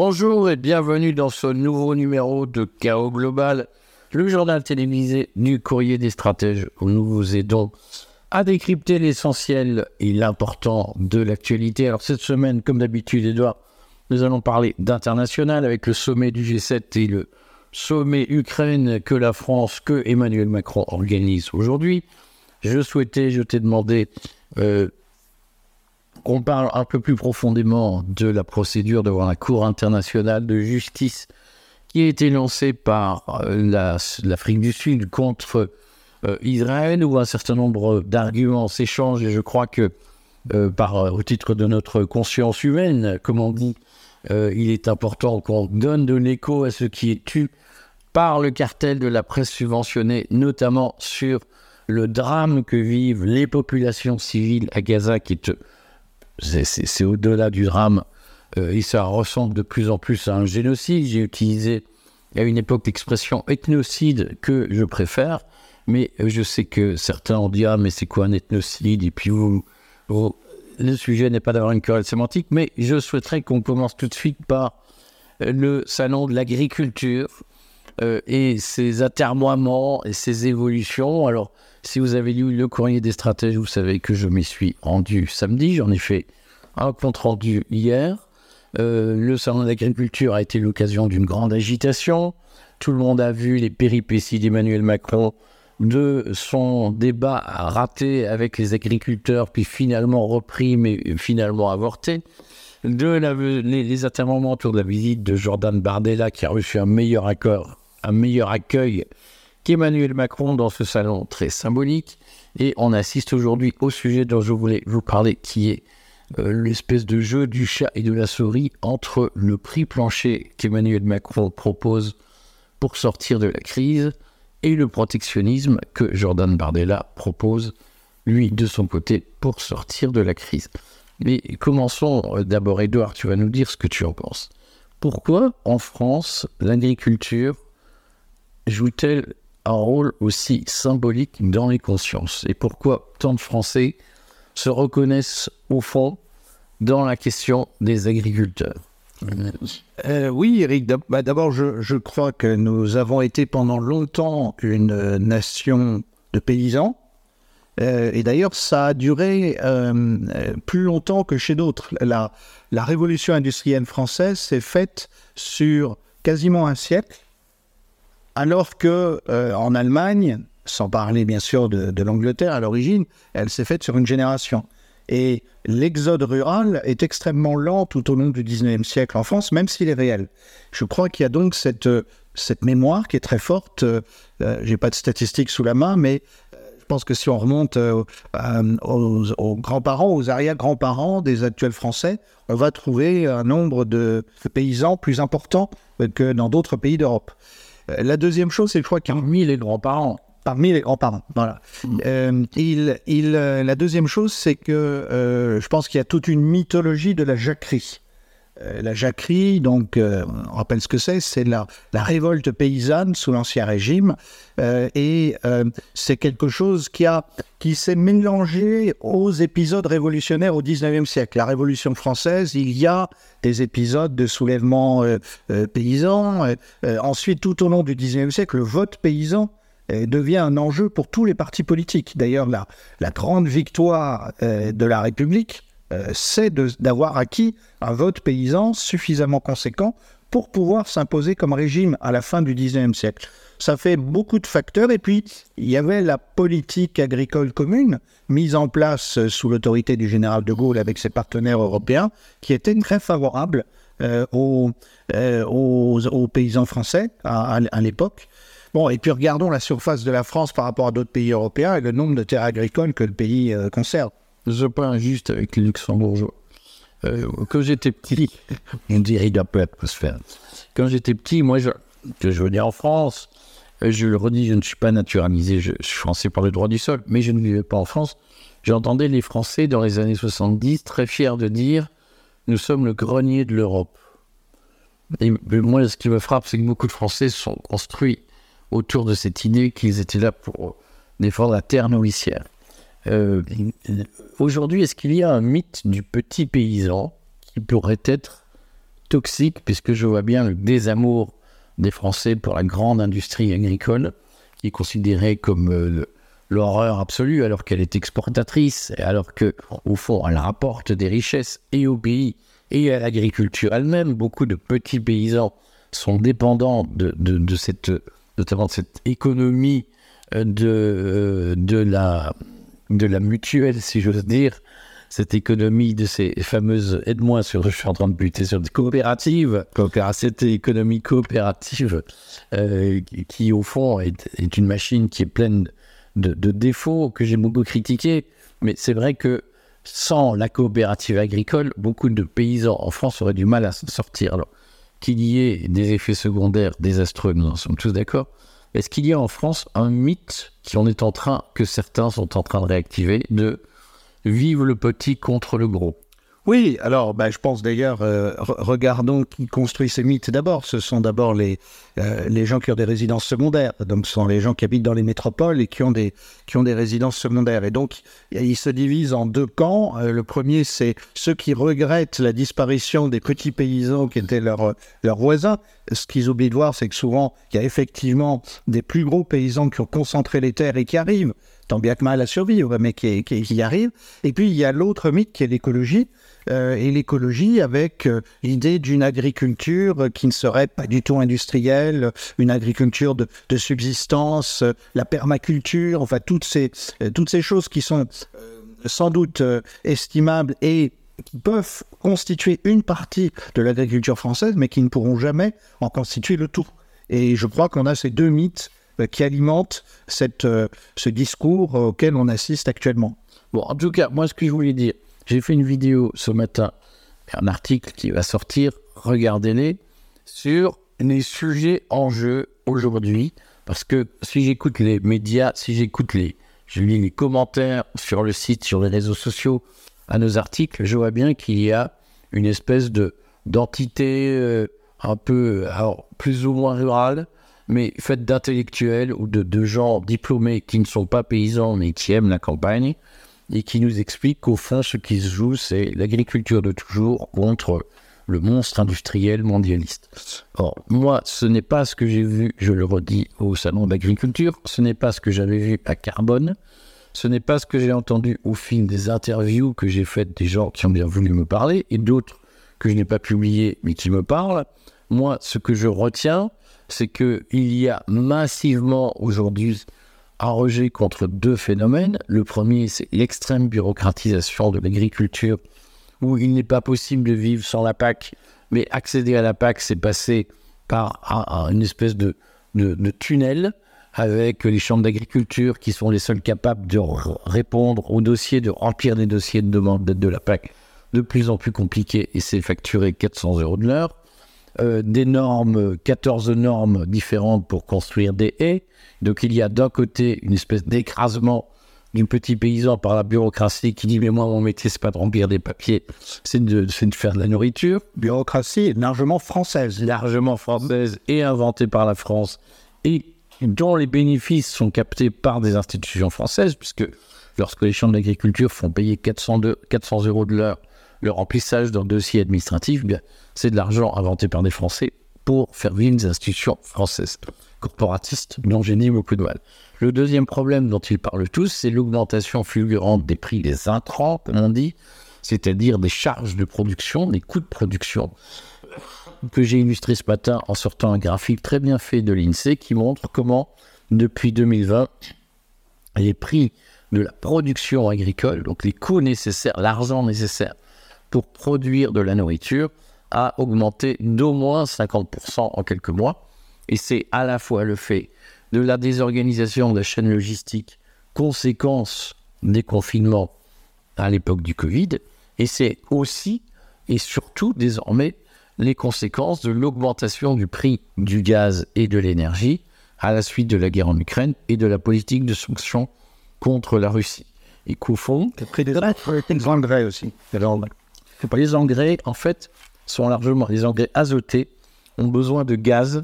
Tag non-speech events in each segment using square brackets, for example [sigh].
Bonjour et bienvenue dans ce nouveau numéro de Chaos Global, le journal télévisé du courrier des stratèges où nous vous aidons à décrypter l'essentiel et l'important de l'actualité. Alors cette semaine, comme d'habitude, Edouard, nous allons parler d'international avec le sommet du G7 et le sommet Ukraine que la France, que Emmanuel Macron organise aujourd'hui. Je souhaitais, je t'ai demandé euh, qu'on parle un peu plus profondément de la procédure devant la Cour internationale de justice qui a été lancée par euh, l'Afrique du Sud contre euh, Israël, où un certain nombre d'arguments s'échangent, et je crois que par, au titre de notre conscience humaine, comme on dit, il est important qu'on donne de l'écho à ce qui est tu par le cartel de la presse subventionnée, notamment sur le drame que vivent les populations civiles à Gaza, qui est, c'est, au-delà du drame, euh, ça ressemble de plus en plus à un génocide. J'ai utilisé à une époque l'expression ethnocide que je préfère, mais je sais que certains ont dit ah mais c'est quoi un ethnocide? Et puis le sujet n'est pas d'avoir une querelle sémantique, mais je souhaiterais qu'on commence tout de suite par le salon de l'agriculture euh, et ses atermoiements et ses évolutions. Alors, si vous avez lu le courrier des stratèges, vous savez que je m'y suis rendu samedi. J'en ai fait un compte rendu hier. Euh, le salon de l'agriculture a été l'occasion d'une grande agitation. Tout le monde a vu les péripéties d'Emmanuel Macron, de son débat raté avec les agriculteurs, puis finalement repris, mais finalement avorté de les, les autour de la visite de Jordan Bardella qui a reçu un meilleur accord un meilleur accueil qu'Emmanuel Macron dans ce salon très symbolique. Et on assiste aujourd'hui au sujet dont je voulais vous parler, qui est euh, l'espèce de jeu du chat et de la souris entre le prix plancher qu'Emmanuel Macron propose pour sortir de la crise et le protectionnisme que Jordan Bardella propose, lui, de son côté, pour sortir de la crise. Mais commençons euh, d'abord, Edouard, tu vas nous dire ce que tu en penses. Pourquoi en France, l'agriculture joue-t-elle un rôle aussi symbolique dans les consciences Et pourquoi tant de Français se reconnaissent au fond dans la question des agriculteurs euh, oui, Eric. Bah, d'abord, je, crois que nous avons été pendant longtemps une nation de paysans. Euh, et d'ailleurs, ça a duré euh, plus longtemps que chez d'autres. La révolution industrielle française s'est faite sur quasiment un siècle alors que euh, en Allemagne, sans parler bien sûr de, l'Angleterre à l'origine, elle s'est faite sur une génération. Et l'exode rural est extrêmement lent tout au long du 19e siècle en France, même s'il est réel. Je crois qu'il y a donc cette, cette mémoire qui est très forte. Euh, J'ai pas de statistiques sous la main, mais euh, je pense que si on remonte euh, aux, aux grands-parents, aux arrière-grands-parents des actuels Français, on va trouver un nombre de paysans plus important que dans d'autres pays d'Europe. Euh, la deuxième chose, c'est je crois parmi les grands-parents. Parmi les grands-parents, voilà. Mm. Euh, il, il, euh, la deuxième chose, c'est que je pense qu'il y a toute une mythologie de la jacquerie. Euh, la jacquerie, donc, euh, on rappelle ce que c'est, c'est la, révolte paysanne sous l'Ancien Régime, euh, et c'est quelque chose qui, a, qui s'est mélangé aux épisodes révolutionnaires au XIXe siècle. La Révolution française, il y a des épisodes de soulèvement paysan. ensuite, tout au long du XIXe siècle, le vote paysan devient un enjeu pour tous les partis politiques. D'ailleurs, la, la grande victoire de la République, euh, c'est d'avoir acquis un vote paysan suffisamment conséquent pour pouvoir s'imposer comme régime à la fin du XIXe siècle. Ça fait beaucoup de facteurs. Et puis, il y avait la politique agricole commune mise en place sous l'autorité du général de Gaulle avec ses partenaires européens, qui était très favorable euh, euh, aux, paysans français à, l'époque. Bon, et puis regardons la surface de la France par rapport à d'autres pays européens et le nombre de terres agricoles que le pays conserve je pas injuste avec les luxembourgeois. Euh, quand j'étais petit, on dirait il peu faire. Quand j'étais petit, moi, je, que je venais en France, euh, je le redis, je ne suis pas naturalisé, je, suis français par le droit du sol, mais je ne vivais pas en France. J'entendais les Français dans les années 70 très fiers de dire nous sommes le grenier de l'Europe. Et moi, ce qui me frappe, c'est que beaucoup de Français sont construits autour de cette idée qu'ils étaient là pour défendre la terre nourricière. Euh, aujourd'hui, est-ce qu'il y a un mythe du petit paysan qui pourrait être toxique, puisque je vois bien le désamour des Français pour la grande industrie agricole, qui est considérée comme euh, l'horreur absolue, alors qu'elle est exportatrice, et alors que, au fond, elle rapporte des richesses et au pays et à l'agriculture elle-même. Beaucoup de petits paysans sont dépendants de, cette, notamment de cette économie euh, de, la, de la mutuelle, si j'ose dire, cette économie de ces fameuses, aide-moi sur, je suis en train de buter sur des coopératives, cette économie coopérative euh, qui, au fond est, une machine qui est pleine de, de défauts que j'ai beaucoup critiqués, mais c'est vrai que sans la coopérative agricole, beaucoup de paysans en France auraient du mal à s'en sortir. Alors, qu'il y ait des effets secondaires désastreux, nous en sommes tous d'accord. Est-ce qu'il y a en France un mythe qui en est en train, que certains sont en train de réactiver, de Vive le petit contre le gros? Oui, alors ben, je pense d'ailleurs, euh, regardons qui construit ces mythes d'abord. Ce sont d'abord les, euh, les gens qui ont des résidences secondaires. Donc ce sont les gens qui habitent dans les métropoles et qui ont des, qui ont des résidences secondaires. Et donc ils se divisent en deux camps. Euh, le premier, c'est ceux qui regrettent la disparition des petits paysans qui étaient leurs leurs voisins. Ce qu'ils oublient de voir, c'est que souvent, il y a effectivement des plus gros paysans qui ont concentré les terres et qui arrivent tant bien que mal à survivre, mais qui, qui, qui arrive. Et puis il y a l'autre mythe qui est l'écologie. Euh, et l'écologie avec euh, l'idée d'une agriculture qui ne serait pas du tout industrielle, une agriculture de, subsistance, euh, la permaculture, enfin toutes ces, toutes ces choses qui sont sans doute estimables et qui peuvent constituer une partie de l'agriculture française, mais qui ne pourront jamais en constituer le tout. Et je crois qu'on a ces deux mythes qui alimentent cette, ce discours auquel on assiste actuellement. Bon, en tout cas, moi, ce que je voulais dire, j'ai fait une vidéo ce matin, un article qui va sortir, regardez-les, sur les sujets en jeu aujourd'hui. Parce que si j'écoute les médias, si j'écoute les, je lis les commentaires sur le site, sur les réseaux sociaux à nos articles, je vois bien qu'il y a une espèce de d'entité euh, un peu, alors, plus ou moins rurale, mais faite d'intellectuels ou de, gens diplômés qui ne sont pas paysans mais qui aiment la campagne, et qui nous explique qu'au fond, ce qui se joue, c'est l'agriculture de toujours contre le monstre industriel mondialiste. Or, moi, ce n'est pas ce que j'ai vu, je le redis, au Salon d'agriculture, ce n'est pas ce que j'avais vu à Carbone, ce n'est pas ce que j'ai entendu au fil des interviews que j'ai faites des gens qui ont bien voulu me parler, et d'autres que je n'ai pas publiées, mais qui me parlent. Moi, ce que je retiens, c'est qu'il y a massivement aujourd'hui un rejet contre deux phénomènes. Le premier, c'est l'extrême bureaucratisation de l'agriculture, où il n'est pas possible de vivre sans la PAC, mais accéder à la PAC, c'est passer par un, une espèce de, tunnel avec les chambres d'agriculture qui sont les seuls capables de répondre aux dossiers, de remplir des dossiers de demande de la PAC de plus en plus compliqués et c'est facturé 400 euros de l'heure. Euh, des normes, 14 normes différentes pour construire des haies. Donc il y a d'un côté une espèce d'écrasement du petit paysan par la bureaucratie qui dit mais moi mon métier c'est pas de remplir des papiers, c'est de, de, faire de la nourriture. Bureaucratie largement française. Largement française et inventée par la France et dont les bénéfices sont captés par des institutions françaises puisque lorsque les chambres d'agriculture font payer 400, de, 400 euros de l'heure le remplissage d'un dossier administratif, bien, c'est de l'argent inventé par des Français pour faire vivre des institutions françaises, corporatistes, dont j'ai beaucoup de mal. Le deuxième problème dont ils parlent tous, c'est l'augmentation fulgurante des prix des intrants, comme on dit, c'est-à-dire des charges de production, des coûts de production, que j'ai illustré ce matin en sortant un graphique très bien fait de l'INSEE qui montre comment, depuis 2020, les prix de la production agricole, donc les coûts nécessaires, l'argent nécessaire pour produire de la nourriture a augmenté d'au moins 50% en quelques mois. Et c'est à la fois le fait de la désorganisation de la chaîne logistique, conséquence des confinements à l'époque du Covid, et c'est aussi et surtout désormais les conséquences de l'augmentation du prix du gaz et de l'énergie à la suite de la guerre en Ukraine et de la politique de sanctions contre la Russie. Et qu'au fond, le prix des engrais aussi. Les engrais, en fait, sont largement, les engrais azotés ont besoin de gaz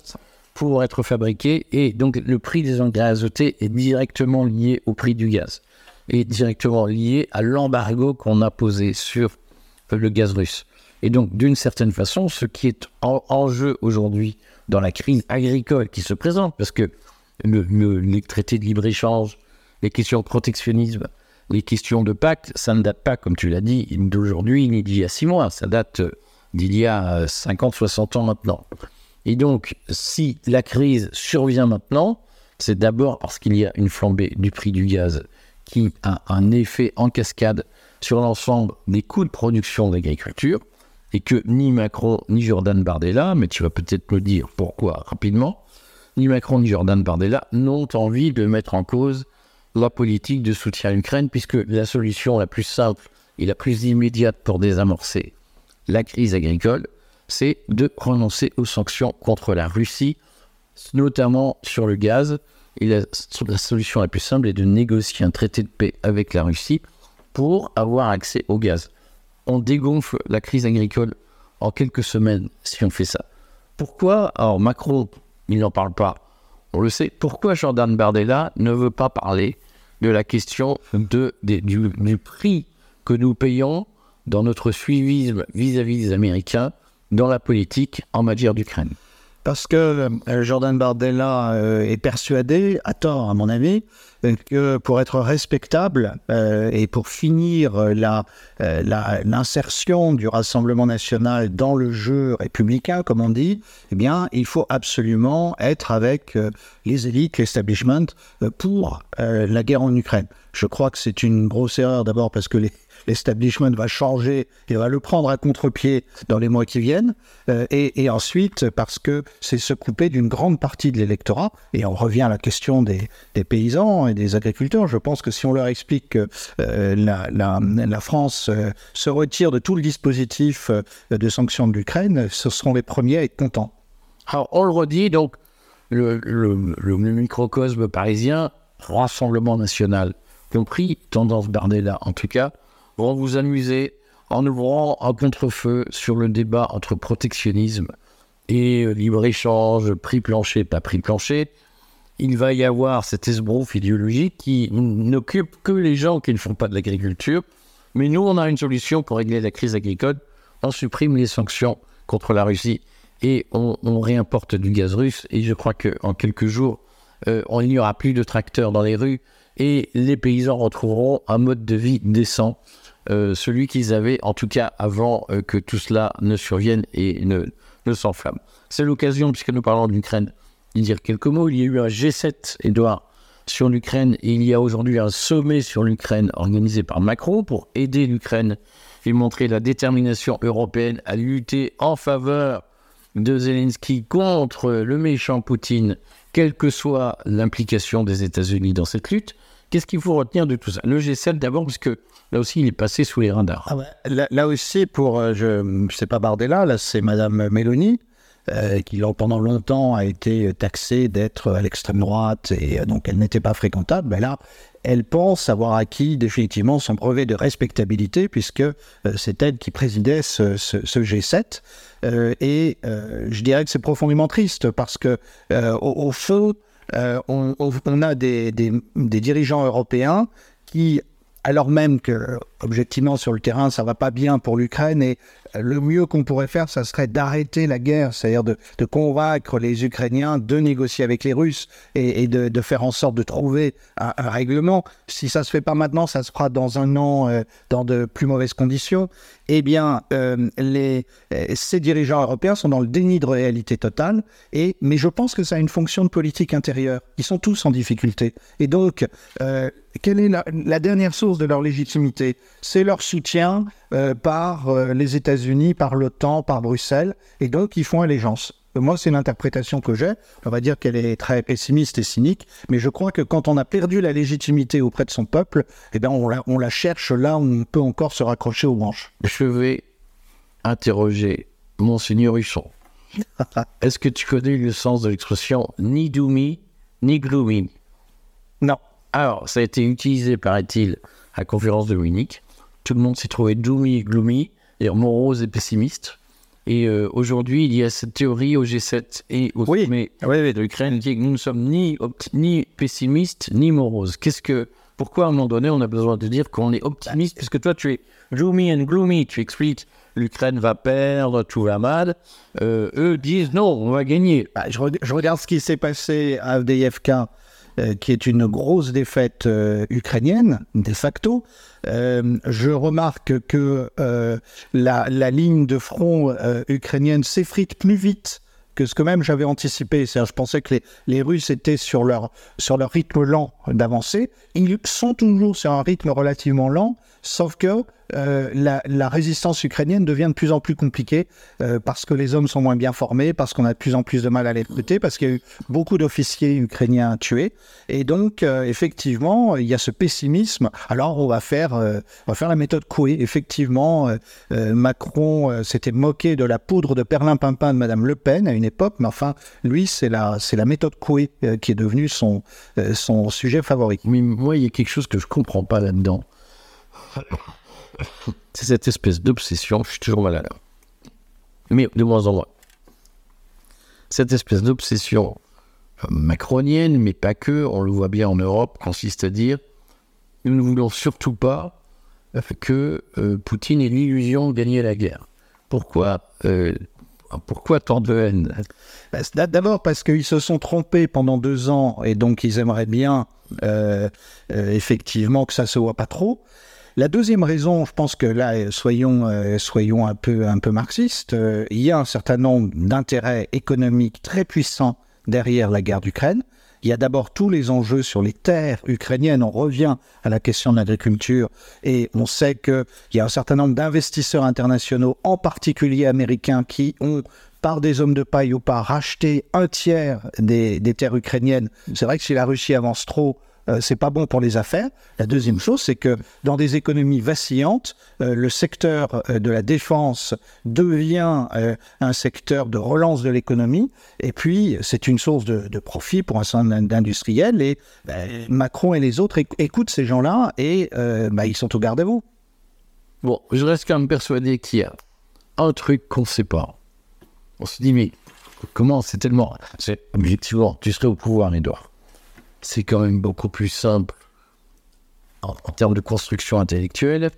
pour être fabriqués et donc le prix des engrais azotés est directement lié au prix du gaz et directement lié à l'embargo qu'on a posé sur le gaz russe. Et donc, d'une certaine façon, ce qui est en, jeu aujourd'hui dans la crise agricole qui se présente, parce que les traités de libre-échange, les questions de protectionnisme, les questions de pacte, ça ne date pas, comme tu l'as dit, d'aujourd'hui ni d'il y a six mois, ça date d'il y a 50, 60 ans maintenant. Et donc, si la crise survient maintenant, c'est d'abord parce qu'il y a une flambée du prix du gaz qui a un effet en cascade sur l'ensemble des coûts de production d'agriculture, et que ni Macron ni Jordan Bardella, mais tu vas peut-être me dire pourquoi rapidement, ni Macron ni Jordan Bardella n'ont envie de mettre en cause la politique de soutien à l'Ukraine, puisque la solution la plus simple et la plus immédiate pour désamorcer la crise agricole, c'est de renoncer aux sanctions contre la Russie, notamment sur le gaz. Et la, solution la plus simple est de négocier un traité de paix avec la Russie pour avoir accès au gaz. On dégonfle la crise agricole en quelques semaines si on fait ça. Pourquoi? Alors Macron, il n'en parle pas, on le sait. Pourquoi Jordan Bardella ne veut pas parler de la question du, prix que nous payons dans notre suivisme vis-à-vis des Américains dans la politique en matière d'Ukraine? Parce que euh, Jordan Bardella euh, est persuadé, à tort à mon avis, que pour être respectable euh, et pour finir l'insertion du Rassemblement national dans le jeu républicain, comme on dit, eh bien, il faut absolument être avec les élites, l'establishment, pour la guerre en Ukraine. Je crois que c'est une grosse erreur d'abord parce que les, l'establishment va changer et va le prendre à contre-pied dans les mois qui viennent, euh, et, ensuite parce que c'est se couper d'une grande partie de l'électorat, et on revient à la question des, paysans et des agriculteurs. Je pense que si on leur explique que euh, la, France euh, se retire de tout le dispositif de sanctions de l'Ukraine, ce seront les premiers à être contents. Alors on le redit, donc le, le microcosme parisien, Rassemblement national compris, tendance Bardella en tout cas, vont vous amuser en ouvrant un contre-feu sur le débat entre protectionnisme et euh, libre-échange, prix plancher, pas prix plancher. Il va y avoir cet esbrouf idéologique qui n'occupe que les gens qui ne font pas de l'agriculture. Mais nous, on a une solution pour régler la crise agricole. On supprime les sanctions contre la Russie et on, réimporte du gaz russe. Et je crois qu'en quelques jours, euh, il n'y aura plus de tracteurs dans les rues et les paysans retrouveront un mode de vie décent euh, celui qu'ils avaient, en tout cas avant euh, que tout cela ne survienne et ne, s'enflamme. C'est l'occasion, puisque nous parlons de de dire quelques mots. Il y a eu un G7, Edouard, sur l'Ukraine, il y a aujourd'hui un sommet sur l'Ukraine organisé par Macron pour aider l'Ukraine et montrer la détermination européenne à lutter en faveur de Zelensky contre le méchant Poutine, quelle que soit l'implication des États-Unis dans cette lutte. Qu'est-ce qu'il faut retenir de tout ça? Le G7 d'abord, puisque là aussi, il est passé sous les radars. Ah là, aussi, pour, euh, je ne sais pas Bardella, là, c'est Madame Mélanie. Euh, qui pendant longtemps a été taxée d'être à l'extrême droite et euh, donc elle n'était pas fréquentable, mais là, elle pense avoir acquis définitivement son brevet de respectabilité puisque c'est elle qui présidait ce, G7. et je dirais que c'est profondément triste parce que au, feu, on, a des, dirigeants européens qui alors même que, objectivement, sur le terrain, ça va pas bien pour l'Ukraine et le mieux qu'on pourrait faire, ça serait d'arrêter la guerre, c'est-à-dire de, convaincre les Ukrainiens de négocier avec les Russes et, de, faire en sorte de trouver un, règlement. Si ça se fait pas maintenant, ça se fera dans un an euh, dans de plus mauvaises conditions. Eh bien, euh, euh, ces dirigeants européens sont dans le déni de réalité totale. Et, mais je pense que ça a une fonction de politique intérieure. Ils sont tous en difficulté. Et donc, quelle est la dernière source de leur légitimité? C'est leur soutien euh, par euh, les États-Unis, par l'OTAN, par Bruxelles, et donc ils font allégeance. Moi, c'est l'interprétation que j'ai. On va dire qu'elle est très pessimiste et cynique, mais je crois que quand on a perdu la légitimité auprès de son peuple, eh bien, on, la, on la cherche là où on peut encore se raccrocher aux branches. Je vais interroger Monseigneur Huchon. [laughs] Est-ce que tu connais le sens de l'expression ni doomy, ni gloomy? Non. Alors, ça a été utilisé, paraît-il, à la conférence de Munich tout le monde s'est trouvé doomy et gloomy, et morose et pessimiste. Et euh, aujourd'hui, il y a cette théorie au G7 et au sommet de l'Ukraine qui dit que nous ne sommes ni, ni pessimistes ni moroses. Qu'est-ce que Pourquoi à un moment donné on a besoin de dire qu'on est optimiste? Puisque toi tu es gloomy and gloomy, tu expliques l'Ukraine va perdre, tout va mal. Euh, eux disent non, on va gagner. Bah, je, re- je regarde ce qui s'est passé à euh, qui est une grosse défaite euh, ukrainienne, de facto. Euh, je remarque que euh, la, ligne de front euh, ukrainienne s'effrite plus vite que ce que même j'avais anticipé. Je pensais que les, Russes étaient sur leur, sur leur rythme lent d'avancer. Ils sont toujours sur un rythme relativement lent, sauf que euh, la, résistance ukrainienne devient de plus en plus compliquée euh, parce que les hommes sont moins bien formés, parce qu'on a de plus en plus de mal à les recruter, parce qu'il y a eu beaucoup d'officiers ukrainiens tués. Et donc, euh, effectivement, il y a ce pessimisme. Alors, on va faire, on va faire la méthode Coué. Effectivement, Macron s'était moqué de la poudre de perlimpinpin de Madame Le Pen à une époque, mais enfin, lui, c'est la, méthode Coué qui est devenue son, son sujet favori. Mais moi, il y a quelque chose que je comprends pas là-dedans. C'est cette espèce d'obsession, je suis toujours mal. Mais de moins en moins. Cette espèce d'obsession euh, macronienne, mais pas que, on le voit bien en Europe, consiste à dire nous ne voulons surtout pas euh, que euh, Poutine ait l'illusion de gagner la guerre. Pourquoi Pourquoi tant de haine? Bah, D'abord parce qu'ils se sont trompés pendant deux ans et donc ils aimeraient bien effectivement que ça se voit pas trop. La deuxième raison, je pense que là, soyons, euh, soyons un peu, un peu marxistes, euh, il y a un certain nombre d'intérêts économiques très puissants derrière la guerre d'Ukraine. Il y a d'abord tous les enjeux sur les terres ukrainiennes. On revient à la question de l'agriculture et on sait qu'il y a un certain nombre d'investisseurs internationaux, en particulier américains, qui ont par des hommes de paille ou pas racheté un tiers des, des terres ukrainiennes. C'est vrai que si la Russie avance trop, euh, c'est pas bon pour les affaires. La deuxième chose, c'est que dans des économies vacillantes, euh, le secteur euh, de la défense devient un secteur de relance de l'économie, et puis c'est une source de, profit pour un certain nombre d'industriels. Et ben, Macron et les autres éc- écoutent ces gens-là, et ben, ils sont au garde-à-vous. Bon, je reste quand même persuadé qu'il y a un truc qu'on ne sait pas. On se dit, mais comment c'est tellement. Objectivement, tu serais au pouvoir, Edouard. C'est quand même beaucoup plus simple en, en termes de construction intellectuelle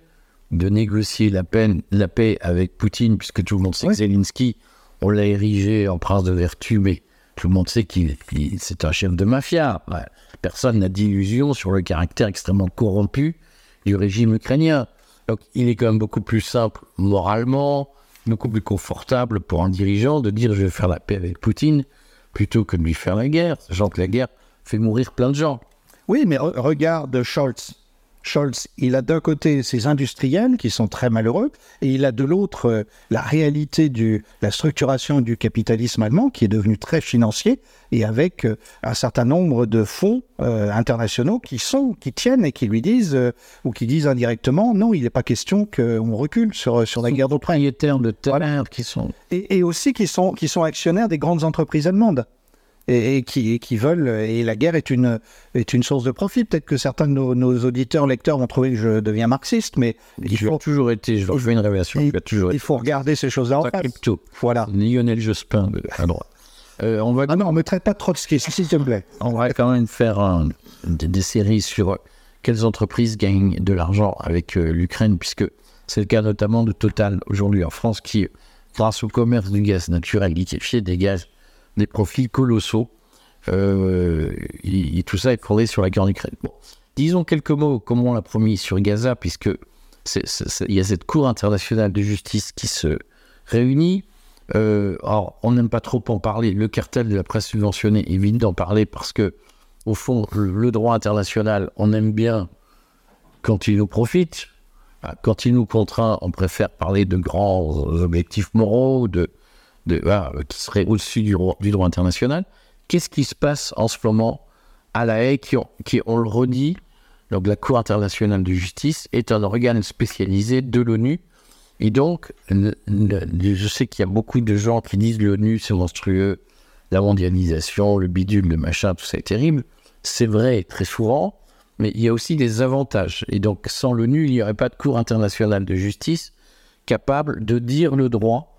de négocier la, peine, la paix avec Poutine, puisque tout le monde sait Ouais. que Zelensky, on l'a érigé en prince de vertu, mais tout le monde sait qu'il c'est un chef de mafia. Ouais. Personne n'a d'illusion sur le caractère extrêmement corrompu du régime ukrainien. Donc il est quand même beaucoup plus simple moralement, beaucoup plus confortable pour un dirigeant de dire je vais faire la paix avec Poutine plutôt que de lui faire la guerre, sachant que la guerre fait mourir plein de gens. Oui, mais re- regarde Scholz. Scholz, il a d'un côté ces industriels qui sont très malheureux, et il a de l'autre euh, la réalité de la structuration du capitalisme allemand qui est devenu très financier, et avec euh, un certain nombre de fonds euh, internationaux qui sont, qui tiennent et qui lui disent, ou qui disent indirectement, non, il n'est pas question qu'on recule sur, sur la guerre d'Ukraine. Propriétaires de terres qui sont Et, et aussi qui sont, qui sont actionnaires des grandes entreprises allemandes. Et, et qui, et qui veulent, et la guerre est une, est une source de profit. Peut-être que certains de nos, nos auditeurs, lecteurs vont trouver que je deviens marxiste, mais il faut, toujours été, je fais une révélation, il- toujours il faut regarder ces choses-là en face. crypto. Voilà. Lionel Jospin de- à droite. Euh, on, va, Ah non, me traite pas de trotskiste, s'il te plaît. on va quand même faire un- des, des séries sur quelles entreprises gagnent de l'argent avec euh, l'Ukraine, puisque c'est le cas notamment de Total aujourd'hui en France, qui, grâce au commerce du gaz naturel liquéfié, dégage des profits colossaux. Euh, tout ça est fondé sur la guerre en Ukraine. Bon. Disons quelques mots, comme on l'a promis, sur Gaza, puisque il y a cette Cour internationale de justice qui se réunit. Euh, alors, on n'aime pas trop en parler. Le cartel de la presse subventionnée évite d'en parler parce que, au fond, le, le droit international, on aime bien quand il nous profite. Ah, Quand il nous contraint, on préfère parler de grands objectifs moraux, de, voilà, qui seraient au-dessus du, ro- du droit international. Qu'est-ce qui se passe en ce moment à La Haye, qui, on- qui, on le redit, donc la Cour internationale de justice est un organe spécialisé de l'ONU. Et donc, je sais qu'il y a beaucoup de gens qui disent l'ONU c'est monstrueux, la mondialisation, le bidule, le machin, tout ça est terrible. C'est vrai très souvent, mais il y a aussi des avantages. Et donc, sans l'ONU, il n'y aurait pas de Cour internationale de justice capable de dire le droit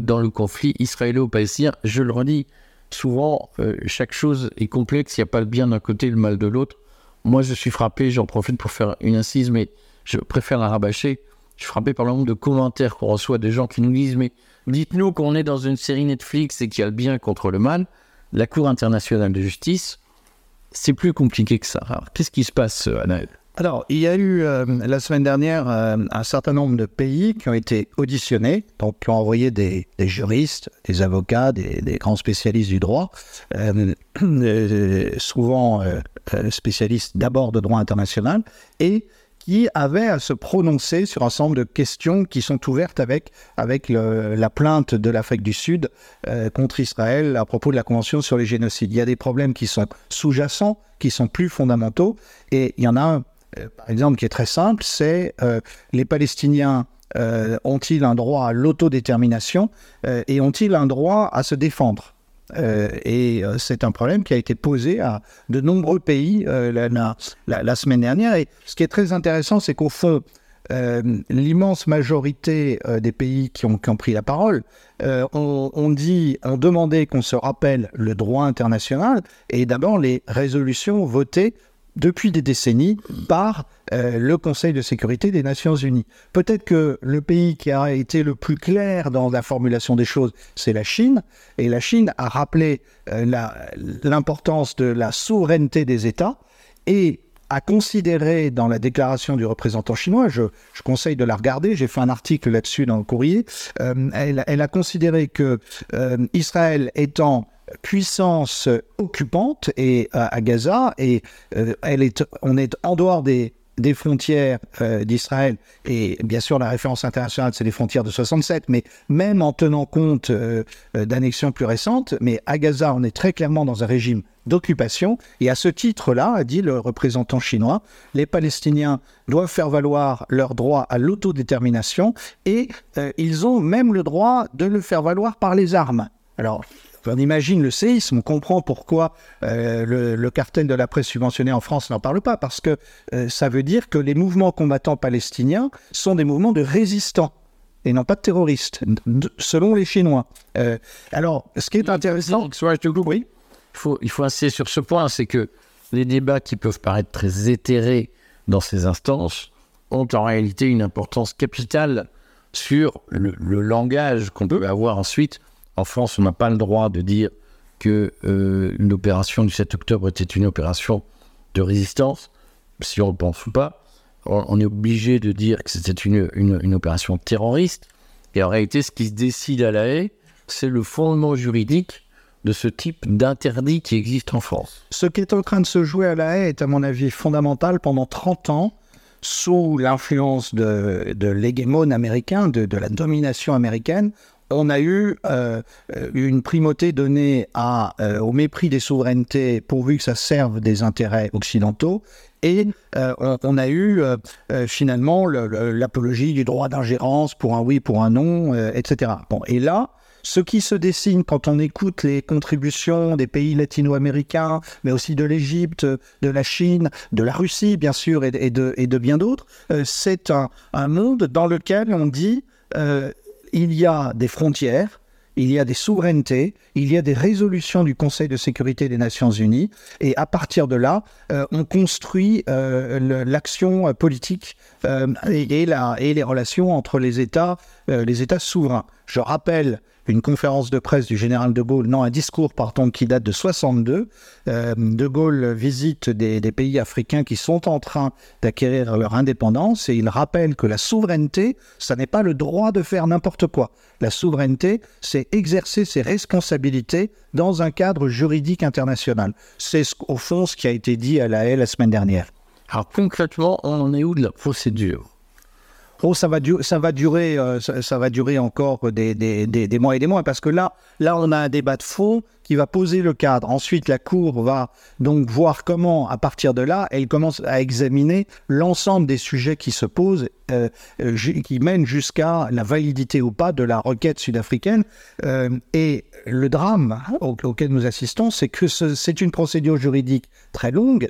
dans le conflit israélo-palestinien. Je le redis, souvent, euh, chaque chose est complexe, il n'y a pas le bien d'un côté et le mal de l'autre. moi, je suis frappé, j'en profite pour faire une incise, mais je préfère la rabâcher. Je suis frappé par le nombre de commentaires qu'on reçoit des gens qui nous disent Mais dites-nous qu'on est dans une série Netflix et qu'il y a le bien contre le mal. La Cour internationale de justice, c'est plus compliqué que ça. Qu'est-ce qui se passe, Anaël? Alors, il y a eu euh, la semaine dernière euh, un certain nombre de pays qui ont été auditionnés, donc qui ont envoyé des, juristes, des avocats, des, grands spécialistes du droit, euh, [clears throat] souvent spécialistes d'abord de droit international, et qui avaient à se prononcer sur un nombre de questions qui sont ouvertes avec, avec la plainte de l'Afrique du Sud contre Israël à propos de la Convention sur les génocides. Il y a des problèmes qui sont sous-jacents, qui sont plus fondamentaux, et il y en a un par exemple, qui est très simple, c'est euh, les Palestiniens euh, ont-ils un droit à l'autodétermination et ont-ils un droit à se défendre? Et c'est un problème qui a été posé à de nombreux pays la, semaine dernière. Et ce qui est très intéressant, c'est qu'au fond, l'immense majorité des pays qui ont, pris la parole ont, dit, ont demandé qu'on se rappelle le droit international et d'abord les résolutions votées depuis des décennies par euh, le Conseil de sécurité des Nations Unies. Peut-être que le pays qui a été le plus clair dans la formulation des choses, c'est la Chine, et la Chine a rappelé euh, l'importance de la souveraineté des États et a considéré dans la déclaration du représentant chinois, je, conseille de la regarder, j'ai fait un article là-dessus dans le courrier, euh, elle, elle, a considéré que Israël étant puissance occupante et, à, Gaza et euh, elle est, on est en dehors des, des frontières euh, d'Israël, et bien sûr la référence internationale c'est les frontières de 67, mais même en tenant compte euh, d'annexions plus récentes, mais à Gaza on est très clairement dans un régime d'occupation, et à ce titre-là, a dit le représentant chinois, les Palestiniens doivent faire valoir leur droit à l'autodétermination, et ils ont même le droit de le faire valoir par les armes. Alors, on imagine le séisme, on comprend pourquoi euh, le, cartel de la presse subventionnée en France n'en parle pas, parce que euh, ça veut dire que les mouvements combattants palestiniens sont des mouvements de résistants et non pas de terroristes, selon les Chinois. Euh, alors, ce qui est intéressant... Oui. Il faut, il faut insister sur ce point, c'est que les débats qui peuvent paraître très éthérés dans ces instances ont en réalité une importance capitale sur le, le langage qu'on peut avoir ensuite en France, on n'a pas le droit de dire que euh, l'opération du 7 octobre était une opération de résistance, si on ne pense ou pas. On, est obligé de dire que c'était une, une, opération terroriste. Et en réalité, ce qui se décide à la haie, c'est le fondement juridique de ce type d'interdit qui existe en France. Ce qui est en train de se jouer à la haie est, à mon avis, fondamental. Pendant 30 ans, sous l'influence de, de l'hégémone américain, de, de, la domination américaine, on a eu euh, une primauté donnée euh, au mépris des souverainetés pourvu que ça serve des intérêts occidentaux. Et euh, on, a eu finalement l'apologie du droit d'ingérence pour un oui, pour un non, etc. Bon, et là, ce qui se dessine quand on écoute les contributions des pays latino-américains, mais aussi de l'Égypte, de la Chine, de la Russie, bien sûr, et, de, bien d'autres, c'est un, monde dans lequel on dit il y a des frontières, il y a des souverainetés, il y a des résolutions du Conseil de sécurité des Nations Unies, et à partir de là, euh, on construit euh, l'action politique euh, et, et, les relations entre les États, les États souverains. Je rappelle une conférence de presse du général de Gaulle, non, un discours, pardon, qui date de 62. Euh, de Gaulle visite des, pays africains qui sont en train d'acquérir leur indépendance et il rappelle que la souveraineté, ça n'est pas le droit de faire n'importe quoi. La souveraineté, c'est exercer ses responsabilités dans un cadre juridique international. C'est au fond ce qui a été dit à la haie la semaine dernière. Alors concrètement, on en est où de la procédure? Oh, ça va, durer, euh, ça, va durer encore des, mois et des mois, parce que là, là, on a un débat de fond qui va poser le cadre. Ensuite, la Cour va donc voir comment, à partir de là, elle commence à examiner l'ensemble des sujets qui se posent, euh, euh, qui mènent jusqu'à la validité ou pas de la requête sud-africaine. et le drame auquel nous assistons, c'est que c'est une procédure juridique très longue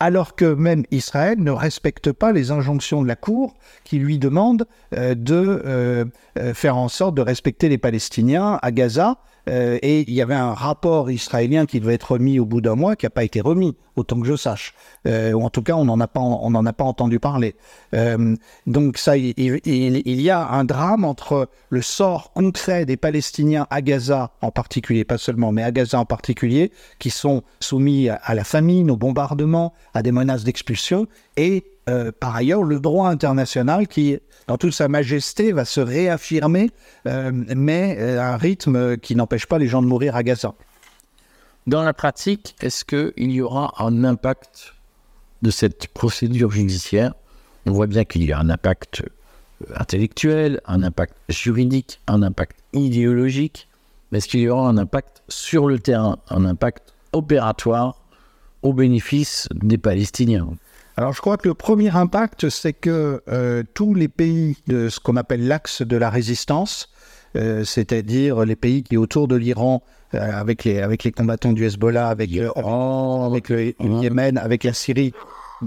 alors que même Israël ne respecte pas les injonctions de la Cour qui lui demande euh, de euh, euh, faire en sorte de respecter les Palestiniens à Gaza Euh, et il y avait un rapport israélien qui devait être remis au bout d'un mois, qui n'a pas été remis, autant que je sache. Euh, ou en tout cas, on n'en a pas, pas entendu parler. Euh, donc ça, il, y a un drame entre le sort concret des Palestiniens à Gaza en particulier, pas seulement, mais à Gaza en particulier, qui sont soumis à, la famine, au bombardement, à des menaces d'expulsion, et euh, par ailleurs le droit international qui, dans toute sa majesté, va se réaffirmer, euh, mais euh, un rythme qui n'empêche pas les gens de mourir à Gaza. Dans la pratique, est-ce qu'il y aura un impact de cette procédure judiciaire? On voit bien qu'il y a un impact euh, intellectuel, un impact juridique, un impact idéologique, mais est-ce qu'il y aura un impact sur le terrain, un impact opératoire au bénéfice des Palestiniens? Alors je crois que le premier impact, c'est que euh, tous les pays de ce qu'on appelle l'axe de la résistance, euh, c'est-à-dire les pays qui autour de l'Iran, euh, avec, les, avec les combattants du Hezbollah, avec, le- avec le Yémen, avec la Syrie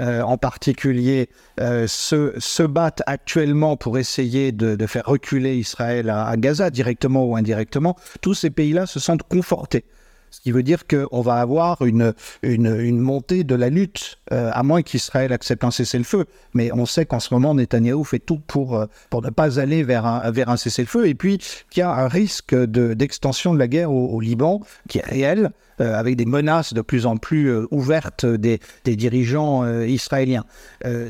euh, en particulier, euh, se, se battent actuellement pour essayer de, de faire reculer Israël à, à Gaza, directement ou indirectement, tous ces pays-là se sentent confortés. Ce qui veut dire qu'on va avoir une, une, montée de la lutte, euh, à moins qu'Israël accepte un cessez-le-feu. Mais on sait qu'en ce moment, Netanyahou fait tout pour, euh, pour ne pas aller vers un, vers un cessez-le-feu. Et puis qu'il y a un risque de- d'extension de, la guerre au, Liban, qui est réel, euh, avec des menaces de plus en plus ouvertes des, des dirigeants israéliens.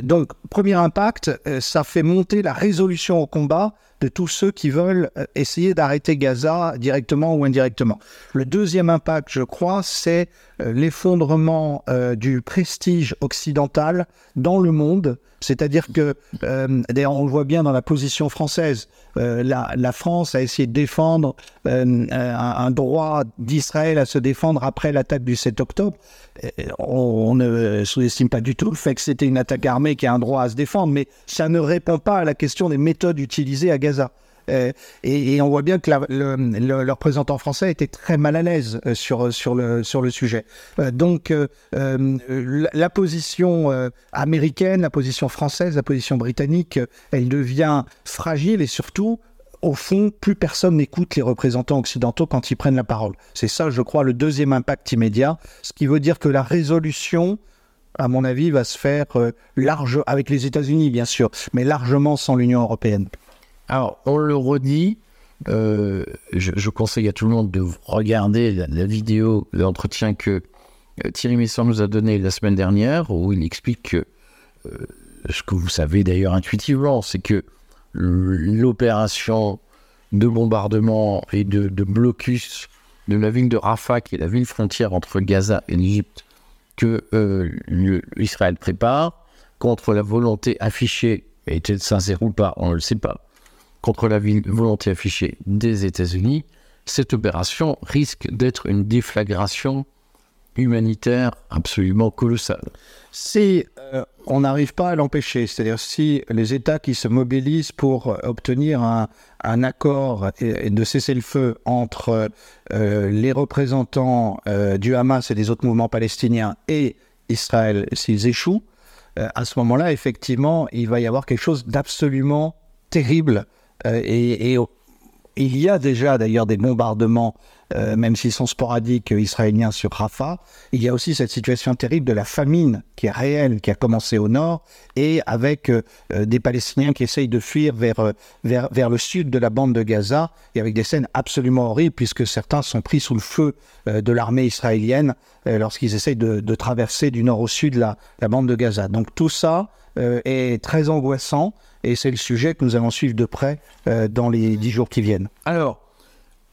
Donc, premier impact, ça fait monter la résolution au combat de tous ceux qui veulent euh, essayer d'arrêter Gaza directement ou indirectement. Le deuxième impact, je crois, c'est euh, l'effondrement euh, du prestige occidental dans le monde. C'est-à-dire que, euh, d'ailleurs, on le voit bien dans la position française, euh, la, France a essayé de défendre euh, un, droit d'Israël à se défendre après l'attaque du 7 octobre. On, on ne sous-estime pas du tout le fait que c'était une attaque armée qui a un droit à se défendre, mais ça ne répond pas à la question des méthodes utilisées à Gaza. Euh, et, on voit bien que la- le, représentant français était très mal à l'aise euh, sur, sur, le, sur le sujet. Euh, donc la, position américaine, la position française, la position britannique, elle devient fragile et surtout, au fond, plus personne n'écoute les représentants occidentaux quand ils prennent la parole. C'est ça, je crois, le deuxième impact immédiat, ce qui veut dire que la résolution à mon avis, va se faire large avec les États-Unis, bien sûr, mais largement sans l'Union européenne. Alors, on le redit, euh, je, conseille à tout le monde de regarder la, vidéo, l'entretien que euh, Thierry Messon nous a donné la semaine dernière, où il explique que euh, ce que vous savez d'ailleurs intuitivement, c'est que l'opération de bombardement et de, blocus de la ville de Rafah, qui est la ville frontière entre Gaza et l'Égypte, que euh, Israël prépare, contre la volonté affichée, était sincère ou pas, on ne le sait pas, contre la volonté affichée des États-Unis, cette opération risque d'être une déflagration humanitaire absolument colossale. Si euh, on n'arrive pas à l'empêcher, c'est-à-dire si les États qui se mobilisent pour obtenir un, accord et, de cessez-le-feu entre euh, les représentants euh, du Hamas et des autres mouvements palestiniens et Israël, s'ils échouent, à ce moment-là, effectivement, il va y avoir quelque chose d'absolument terrible. Euh, et, et il y a déjà d'ailleurs des bombardements, euh, même s'ils sont sporadiques, euh, israéliens sur Rafah. Il y a aussi cette situation terrible de la famine qui est réelle, qui a commencé au nord, et avec euh, euh, des Palestiniens qui essayent de fuir vers, euh, vers, vers le sud de la bande de Gaza, et avec des scènes absolument horribles, puisque certains sont pris sous le feu euh, de l'armée israélienne lorsqu'ils essayent de, de traverser du nord au sud la, la bande de Gaza. Donc tout ça est très angoissant, et c'est le sujet que nous allons suivre de près euh, dans les dix jours qui viennent. Alors,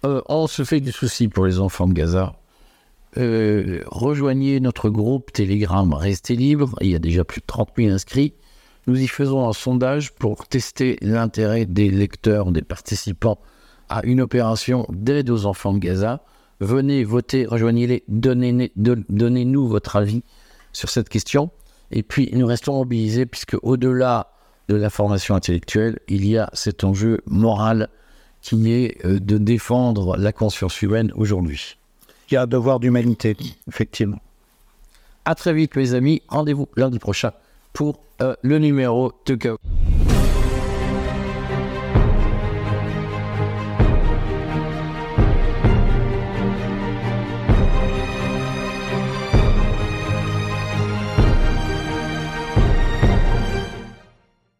euh, on se fait du souci pour les enfants de Gaza. Euh, rejoignez notre groupe Telegram Restez libre. Il y a déjà plus de 30 000 inscrits. Nous y faisons un sondage pour tester l'intérêt des lecteurs, des participants à une opération d'aide aux enfants de Gaza. Venez voter, rejoignez-les, donnez- don- donnez-nous votre avis sur cette question. Et puis, nous restons mobilisés puisque au-delà de la formation intellectuelle, il y a cet enjeu moral qui est euh, de défendre la conscience humaine aujourd'hui. Il y a un devoir d'humanité, effectivement. À très vite, mes amis. Rendez-vous lundi prochain pour euh, le numéro de.